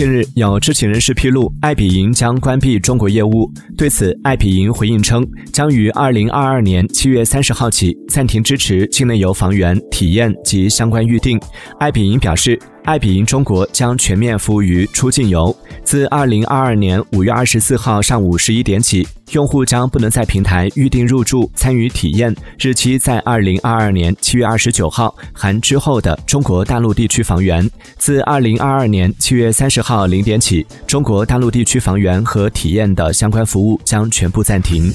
近日，有知情人士披露，爱彼迎将关闭中国业务。对此，爱彼迎回应称，将于二零二二年七月三十号起暂停支持境内游房源体验及相关预订。爱彼迎表示。爱彼迎中国将全面服务于出境游。自二零二二年五月二十四号上午十一点起，用户将不能在平台预订入住、参与体验，日期在二零二二年七月二十九号含之后的中国大陆地区房源。自二零二二年七月三十号零点起，中国大陆地区房源和体验的相关服务将全部暂停。